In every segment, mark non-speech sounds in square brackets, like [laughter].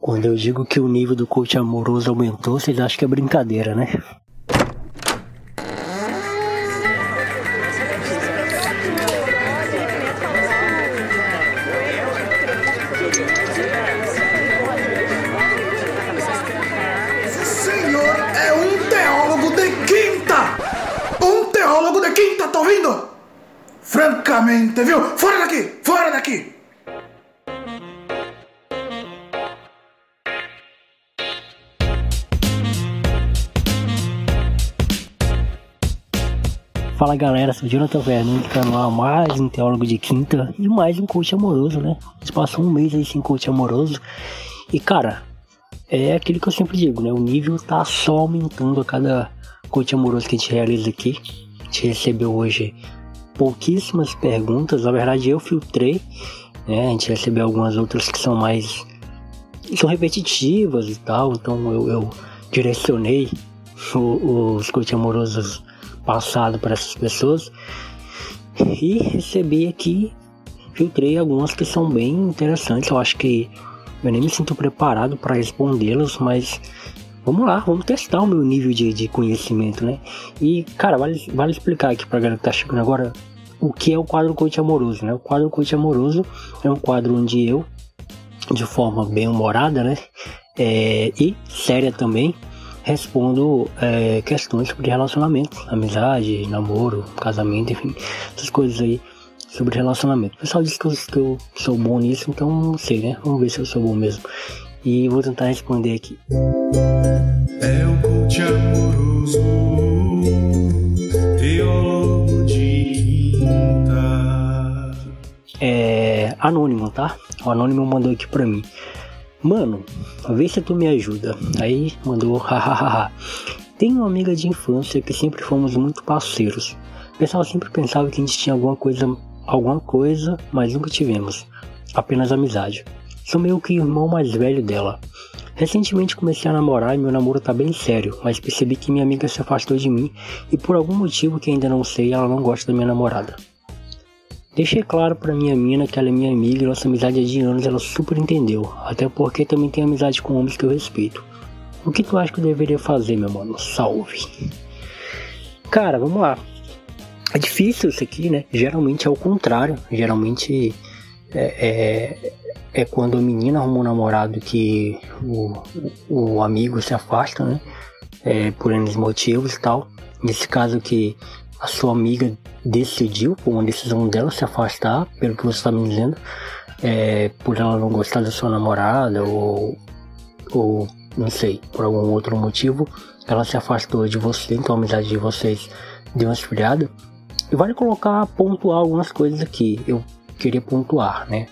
Quando eu digo que o nível do coach amoroso aumentou, vocês acham que é brincadeira, né? senhor é um teólogo de quinta! Um teólogo de quinta, tá ouvindo? Francamente, viu? Fora daqui! Fora daqui! Fala galera, sou Jonathan Fernandes, canal mais um teólogo de quinta e mais um coach amoroso, né? A gente passou um mês aí sem coach amoroso e cara, é aquilo que eu sempre digo, né? O nível tá só aumentando a cada coach amoroso que a gente realiza aqui. A gente recebeu hoje pouquíssimas perguntas, na verdade eu filtrei, né? A gente recebeu algumas outras que são mais. são repetitivas e tal, então eu, eu direcionei os coach amorosos passado para essas pessoas e recebi aqui, filtrei algumas que são bem interessantes. Eu acho que eu nem me sinto preparado para respondê-las, mas vamos lá, vamos testar o meu nível de, de conhecimento, né? E cara, vale, vale explicar aqui para galera que tá chegando agora o que é o quadro coach amoroso, né? O quadro coach amoroso é um quadro onde eu, de forma bem humorada, né? É, e séria também, respondo é, questões sobre relacionamento, amizade, namoro, casamento, enfim, essas coisas aí sobre relacionamento. O pessoal diz que eu, que eu sou bom nisso, então não sei, né? Vamos ver se eu sou bom mesmo. E vou tentar responder aqui. É o coach amoroso, teólogo de quinta. É anônimo, tá? O anônimo mandou aqui pra mim. Mano, vê se tu me ajuda. Aí mandou [laughs] hahaha. Tenho uma amiga de infância que sempre fomos muito parceiros. O pessoal sempre pensava que a gente tinha alguma coisa, alguma coisa, mas nunca tivemos. Apenas amizade. Sou meio que irmão mais velho dela. Recentemente comecei a namorar e meu namoro tá bem sério, mas percebi que minha amiga se afastou de mim e por algum motivo que ainda não sei, ela não gosta da minha namorada. Deixei claro pra minha mina que ela é minha amiga e nossa amizade é de anos ela super entendeu, até porque também tem amizade com homens que eu respeito. O que tu acha que eu deveria fazer, meu mano? Salve! Cara, vamos lá. É difícil isso aqui, né? Geralmente é o contrário. Geralmente é, é, é quando a menina arruma um namorado que o, o amigo se afasta, né? É, por N motivos e tal. Nesse caso que a sua amiga decidiu, por uma decisão dela, se afastar, pelo que você está me dizendo, é, por ela não gostar da sua namorada ou, ou não sei, por algum outro motivo, ela se afastou de você, então a amizade de vocês deu uma esfriada. E vale colocar, pontuar algumas coisas aqui, eu queria pontuar, né?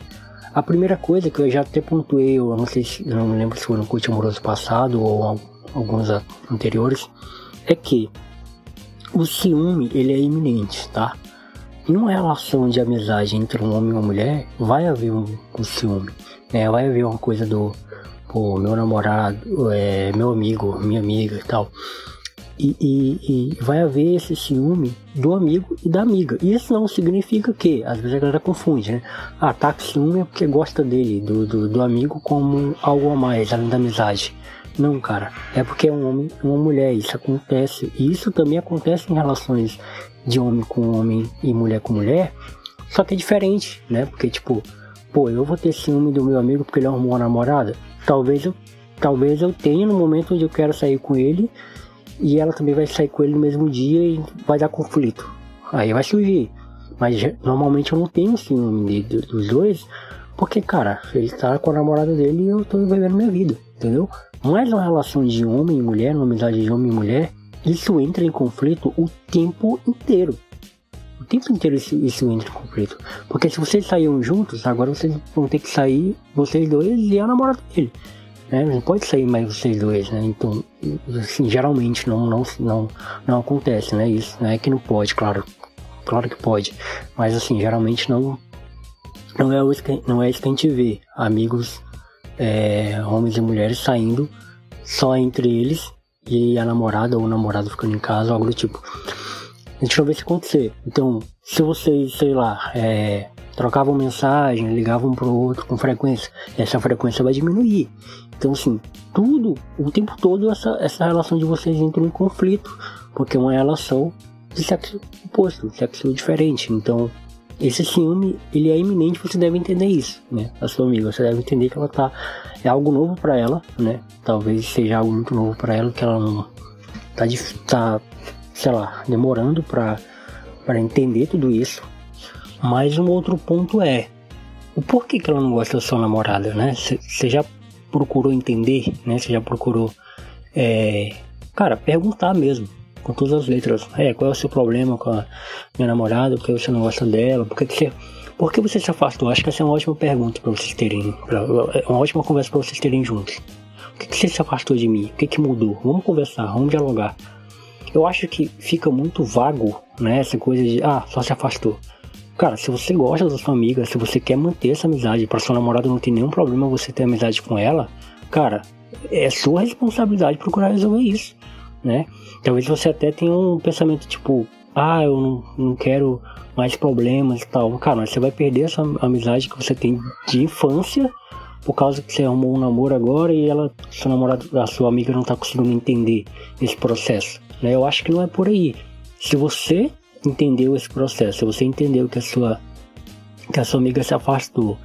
A primeira coisa que eu já até pontuei, eu não sei se, não lembro se foi no curso amoroso passado ou alguns anteriores, é que o ciúme ele é iminente, tá? Em uma relação de amizade entre um homem e uma mulher, vai haver um, um ciúme, né? Vai haver uma coisa do, pô, meu namorado, é, meu amigo, minha amiga e tal. E, e, e, vai haver esse ciúme do amigo e da amiga. E isso não significa que, às vezes a galera confunde, né? Ah, tá ciúme é porque gosta dele, do, do, do amigo, como algo a mais, além da amizade. Não, cara. É porque é um homem e uma mulher. Isso acontece. E isso também acontece em relações de homem com homem e mulher com mulher. Só que é diferente, né? Porque, tipo, pô, eu vou ter ciúme do meu amigo porque ele arrumou uma namorada. Talvez eu, talvez eu tenha no momento onde eu quero sair com ele. E ela também vai sair com ele no mesmo dia e vai dar conflito. Aí vai surgir. Mas normalmente eu não tenho ciúme dos dois. Porque, cara, ele tá com a namorada dele e eu tô vivendo minha vida, entendeu? Mas uma relação de homem e mulher, uma amizade de homem e mulher, isso entra em conflito o tempo inteiro. O tempo inteiro isso, isso entra em conflito. Porque se vocês saíram juntos, agora vocês vão ter que sair, vocês dois e a namorada dele. Né? Não pode sair mais vocês dois, né? Então, assim, geralmente não, não, não, não acontece, né? Isso, não é que não pode, claro. Claro que pode. Mas assim, geralmente não, não é, isso que, não é isso que a gente vê. Amigos é, homens e mulheres saindo só entre eles e a namorada ou o namorado ficando em casa, algo do tipo. A gente não vê isso acontecer. Então, se vocês, sei lá, é, trocavam mensagem, ligavam um pro outro com frequência. Essa frequência vai diminuir. Então, assim, tudo, o tempo todo, essa, essa relação de vocês entra em conflito, porque é uma relação de sexo oposto, sexo diferente. Então, esse ciúme, ele é iminente, você deve entender isso, né? A sua amiga, você deve entender que ela tá é algo novo para ela, né? Talvez seja algo muito novo para ela que ela não tá, tá sei lá, demorando para para entender tudo isso. Mas um outro ponto é o porquê que ela não gosta da sua namorada, né? Você já procurou entender, né? Você já procurou, é, cara, perguntar mesmo com todas as letras. É, qual é o seu problema com a minha namorada? Por que você não gosta dela? Por que, você. Por que você se afastou? Acho que essa é uma ótima pergunta para vocês terem. Pra, é uma ótima conversa para vocês terem juntos. Por que, que você se afastou de mim? O que, que mudou? Vamos conversar, vamos dialogar. Eu acho que fica muito vago, né? Essa coisa de, ah, só se afastou. Cara, se você gosta da sua amiga, se você quer manter essa amizade, para sua namorada não tem nenhum problema você ter amizade com ela, cara, é sua responsabilidade procurar resolver isso né? Talvez você até tenha um pensamento tipo, ah, eu não, não quero mais problemas e tal. Cara, mas você vai perder essa amizade que você tem de infância por causa que você arrumou um namoro agora e ela, seu namorado, a sua amiga não tá conseguindo entender esse processo. Né? Eu acho que não é por aí. Se você entendeu esse processo, se você entendeu que a sua que a sua amiga se afastou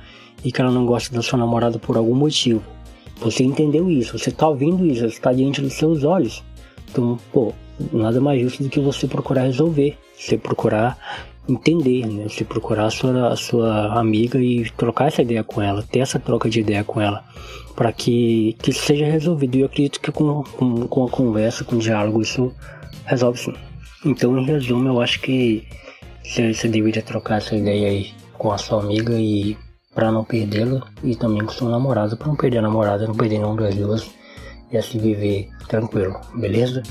e que ela não gosta da sua namorada por algum motivo, você entendeu isso, você tá ouvindo isso, está diante dos seus olhos. Então, pô, nada mais justo do que você procurar resolver, você procurar entender, né? Você procurar a sua, a sua amiga e trocar essa ideia com ela, ter essa troca de ideia com ela, para que, que isso seja resolvido. E eu acredito que com, com, com a conversa, com o diálogo, isso resolve sim. Então, em resumo, eu acho que você, você deveria trocar essa ideia aí com a sua amiga e para não perdê-la e também com seu namorado, para não perder a namorada, não perder nenhum das duas e assim viver tranquilo, beleza?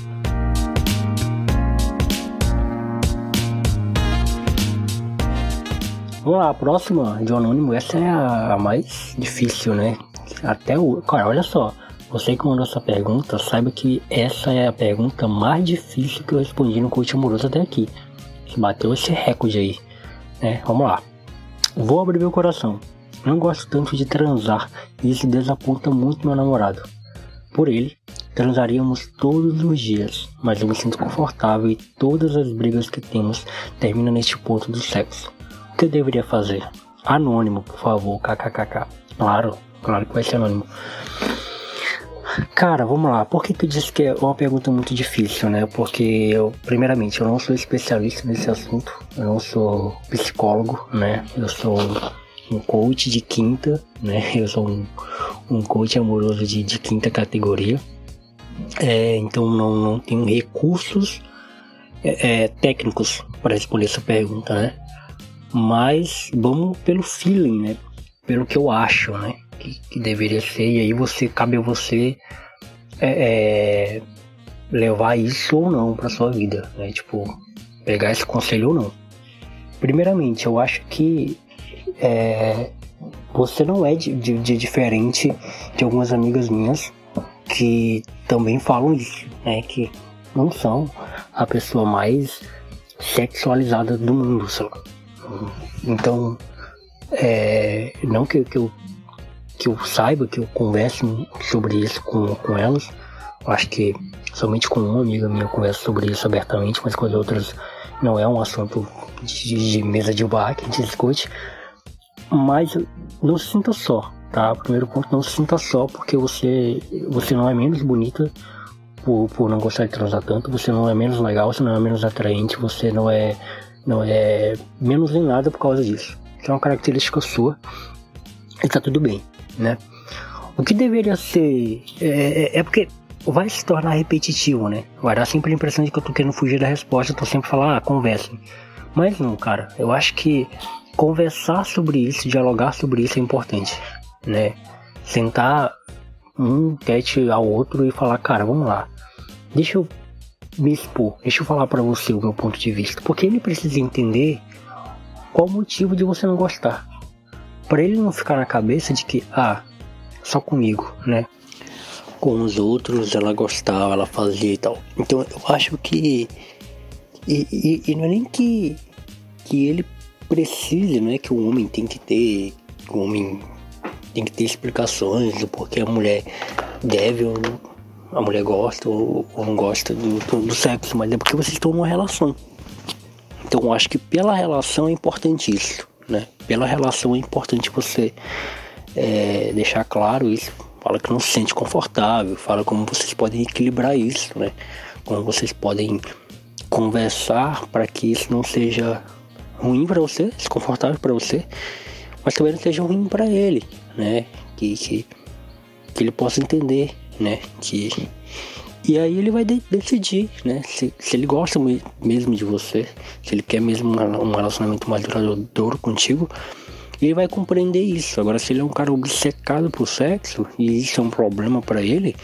Vamos lá, a próxima de anônimo, essa é a, a mais difícil, né? Até o. Cara, olha só. Você que mandou essa pergunta, saiba que essa é a pergunta mais difícil que eu respondi no coach amoroso até aqui. Bateu esse recorde aí. Né? Vamos lá. Vou abrir meu coração. Não gosto tanto de transar e isso desaponta muito meu namorado. Por ele, transaríamos todos os dias, mas eu me sinto confortável e todas as brigas que temos terminam neste ponto do sexo. O que eu deveria fazer? Anônimo, por favor, kkkk. Claro, claro que vai ser anônimo. Cara, vamos lá. Por que tu disse que é uma pergunta muito difícil, né? Porque eu, primeiramente, eu não sou especialista nesse assunto. Eu não sou psicólogo, né? Eu sou um coach de quinta, né? [laughs] Eu sou um, um coach amoroso de, de quinta categoria. É, então não, não tenho recursos é, é, técnicos para responder essa pergunta, né? Mas vamos pelo feeling, né? Pelo que eu acho, né? Que, que deveria ser. E aí você cabe a você é, é levar isso ou não para sua vida, né? Tipo, pegar esse conselho ou não. Primeiramente, eu acho que é, você não é de, de, de, diferente de algumas amigas minhas que também falam isso, né? Que não são a pessoa mais sexualizada do mundo, sabe? Então, é, não que, que, eu, que eu saiba, que eu converse sobre isso com, com elas, acho que somente com uma amiga minha eu converso sobre isso abertamente, mas com as outras não é um assunto de, de mesa de bar que a gente discute. Mas não se sinta só, tá? Primeiro ponto, não se sinta só porque você, você não é menos bonita por, por não gostar de transar tanto, você não é menos legal, você não é menos atraente, você não é, não é menos em nada por causa disso. Isso é uma característica sua e tá tudo bem, né? O que deveria ser. É, é, é porque vai se tornar repetitivo, né? Vai dar sempre a impressão de que eu tô querendo fugir da resposta, eu tô sempre falando, ah, conversem. Mas não, cara, eu acho que conversar sobre isso, dialogar sobre isso é importante, né? Sentar um tete ao outro e falar, cara, vamos lá, deixa eu me expor, deixa eu falar para você o meu ponto de vista, porque ele precisa entender qual o motivo de você não gostar, para ele não ficar na cabeça de que, ah, só comigo, né? Com os outros ela gostava, ela fazia e tal. Então eu acho que. E, e, e não é nem que, que ele precise, é que o homem tem que ter, o homem tem que ter explicações do porquê a mulher deve ou a mulher gosta ou, ou não gosta do, do, do, sexo, mas é porque vocês estão numa relação. Então eu acho que pela relação é importante isso, né? Pela relação é importante você é, deixar claro isso. Fala que não se sente confortável, fala como vocês podem equilibrar isso, né? Como vocês podem conversar para que isso não seja ruim para você, desconfortável para você, mas também não seja ruim para ele, né? Que, que, que ele possa entender, né? Que e aí ele vai de decidir, né? Se, se ele gosta mesmo de você, se ele quer mesmo um relacionamento mais duradouro contigo, ele vai compreender isso. Agora, se ele é um cara obcecado por sexo e isso é um problema para ele,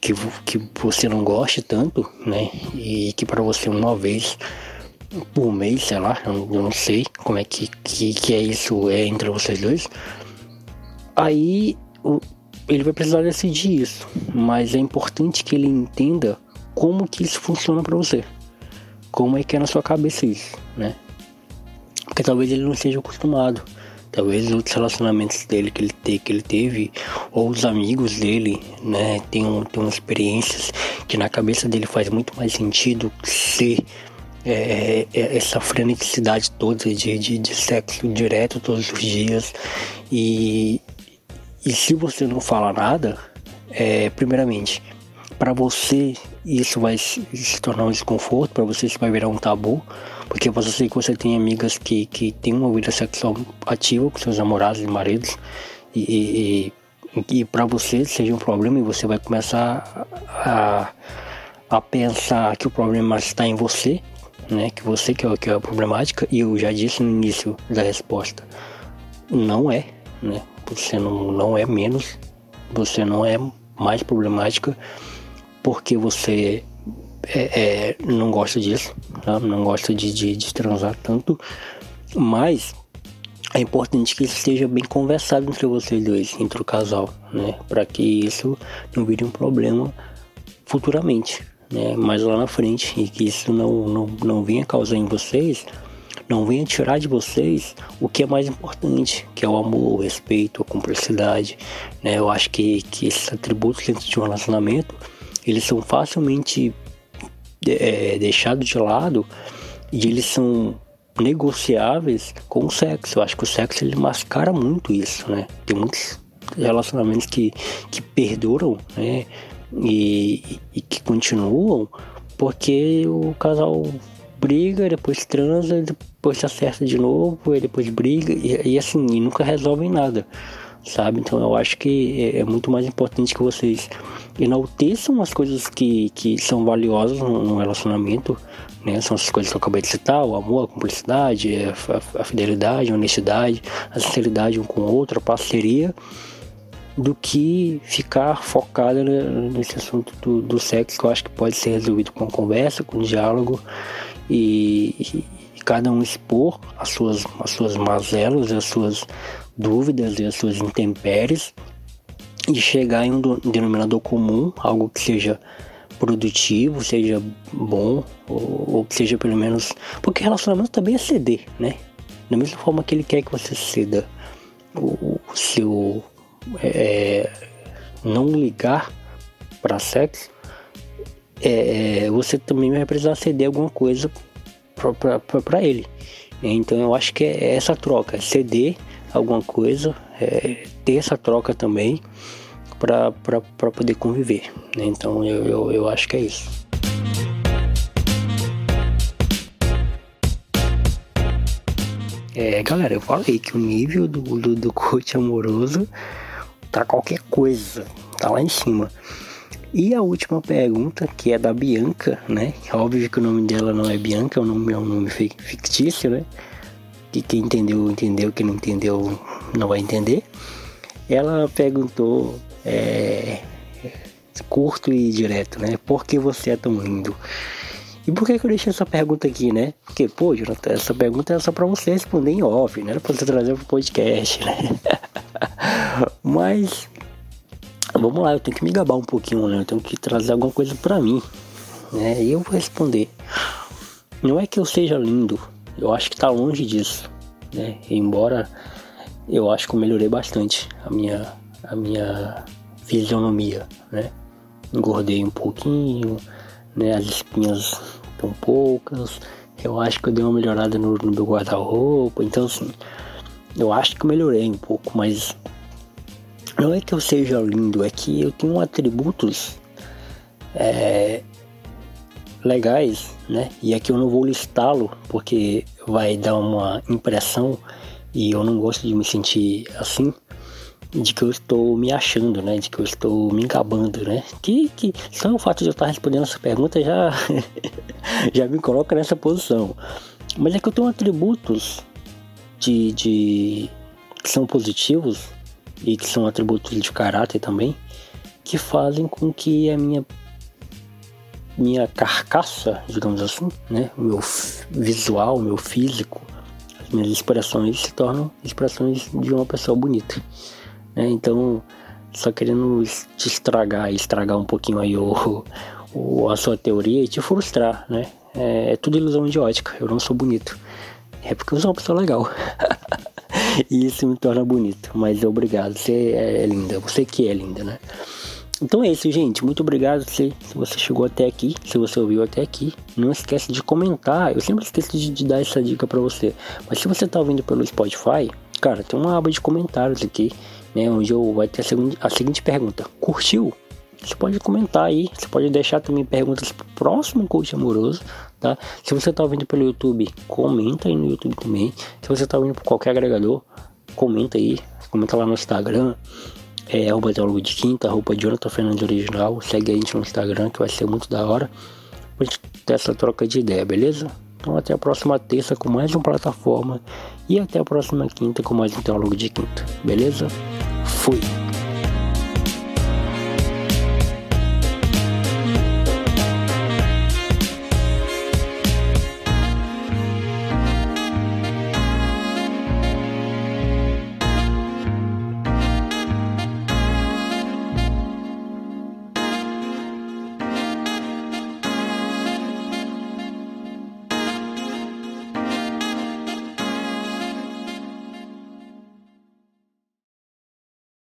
que, que você não goste tanto, né? E que para você uma vez por mês, sei lá, eu, não sei como é que, que, que, é isso é entre vocês dois. Aí o, ele vai precisar decidir isso, mas é importante que ele entenda como que isso funciona para você. Como é que é na sua cabeça isso, né? Porque talvez ele não esteja acostumado. Talvez outros relacionamentos dele que ele, te, que ele teve, ou os amigos dele, né, tenham, tenham experiências que na cabeça dele faz muito mais sentido ser é, é, essa freneticidade toda de, de, de sexo direto todos os dias. E, e se você não fala nada, é, primeiramente, para você isso vai se, tornar um desconforto, para você isso vai virar um tabu, porque você sei que você tem amigas que, que têm uma vida sexual ativa com seus namorados e maridos, e, e, e para você seja um problema e você vai começar a, a pensar que o problema está em você, né? Que você que é, que é a problemática, e eu já disse no início da resposta, não é, né? Você não, não é menos, você não é mais problemática porque você é, é, não gosta disso, tá? não gosta de, de, de transar tanto, mas é importante que isso esteja bem conversado entre vocês dois, entre o casal, né? Para que isso não vire um problema futuramente, né? Mais lá na frente e que isso não, não, não venha causar em vocês não venha tirar de vocês o que é mais importante, que é o amor, o respeito, a cumplicidade, né? Eu acho que, que esses atributos dentro de um relacionamento, eles são facilmente é, deixados de lado e eles são negociáveis com o sexo. Eu acho que o sexo ele mascara muito isso, né? Tem muitos relacionamentos que, que perduram, né? E, e que continuam porque o casal briga, depois transa, depois se acerta de novo, e depois briga, e, e assim, e nunca resolvem nada, sabe? Então eu acho que é, é, muito mais importante que vocês enalteçam as coisas que, que são valiosas no, no relacionamento, né? São essas coisas que eu acabei de citar, o amor, a cumplicidade, a, a fidelidade, a honestidade, a sinceridade um com o outro, a parceria, do que ficar focada nesse assunto do, do sexo, que eu acho que pode ser resolvido com conversa, com diálogo, e, e, cada um expor as suas, as suas mazelas, as suas dúvidas e as suas intempéries e chegar em um denominador comum, algo que seja produtivo, seja bom, ou, ou que seja pelo menos. Porque relacionamento também é ceder, né? Da mesma forma que ele quer que você ceda o, o seu. É, não ligar para sexo, é, é, você também vai precisar ceder alguma coisa para ele. Então eu acho que é essa troca, é ceder alguma coisa, é, ter essa troca também para poder conviver. Né? Então eu, eu, eu acho que é isso. É, galera, eu falei que o nível do, do, do coach amoroso tá qualquer coisa, tá lá em cima. E a última pergunta, que é da Bianca, né? Óbvio que o nome dela não é Bianca, um nome, é um nome fictício, né? Que quem entendeu, entendeu, quem não entendeu, não vai entender. Ela perguntou, é, curto e direto, né? Por que você é tão lindo? E por que, que eu deixei essa pergunta aqui, né? Porque, pô, Jonathan, essa pergunta é só pra você responder em off, né? Era pra você trazer pro podcast, né? [laughs] Mas vamos lá, eu tenho que me gabar um pouquinho, né? Eu tenho que trazer alguma coisa para mim, né? E eu vou responder. Não é que eu seja lindo, eu acho que tá longe disso, né? Embora eu acho que eu melhorei bastante a minha, a minha fisionomia, né? Engordei um pouquinho, né? As espinhas estão poucas. Eu acho que eu dei uma melhorada no, no meu guarda-roupa. Então, assim, eu acho que eu melhorei um pouco, mas não é que eu seja lindo, é que eu tenho atributos é, legais, né? E aqui eu não vou listá-lo porque vai dar uma impressão e eu não gosto de me sentir assim de que eu estou me achando, né? De que eu estou me encabando, né? Que, que só o fato de eu estar respondendo essa pergunta já, [laughs] já me coloca nessa posição. Mas é que eu tenho atributos de, de que são positivos e que são atributos de caráter também, que fazem com que a minha minha carcaça, digamos assim, né, meu visual, meu físico, as minhas expressões se tornam expressões de uma pessoa bonita. Né? Então, só querendo te estragar, estragar um pouquinho aí o, [laughs] o, a sua teoria e te frustrar, né? É, é tudo ilusão de ótica, eu não sou bonito. É porque eu sou uma pessoa legal. [laughs] [laughs] e isso me torna bonito. Mas obrigado, você é linda, você que é linda, né? Então é isso, gente. Muito obrigado se, se você chegou até aqui, se você ouviu até aqui. Não esquece de comentar. Eu sempre esqueço de, de dar essa dica para você. Mas se você tá ouvindo pelo Spotify, cara, tem uma aba de comentários aqui né, onde eu vai ter a, segunda, a seguinte pergunta: curtiu? Você pode comentar aí, você pode deixar também perguntas pro próximo coach amoroso, tá? Se você tá ouvindo pelo YouTube, comenta aí no YouTube também. Se você tá ouvindo por qualquer agregador, comenta aí, comenta lá no Instagram, é arroba teólogo de quinta, arroba Jonathan Fernandes Original, segue a gente no Instagram que vai ser muito da hora pra gente ter essa troca de ideia, beleza? Então até a próxima terça com mais uma plataforma e até a próxima quinta com mais um teólogo de quinta, beleza? Fui!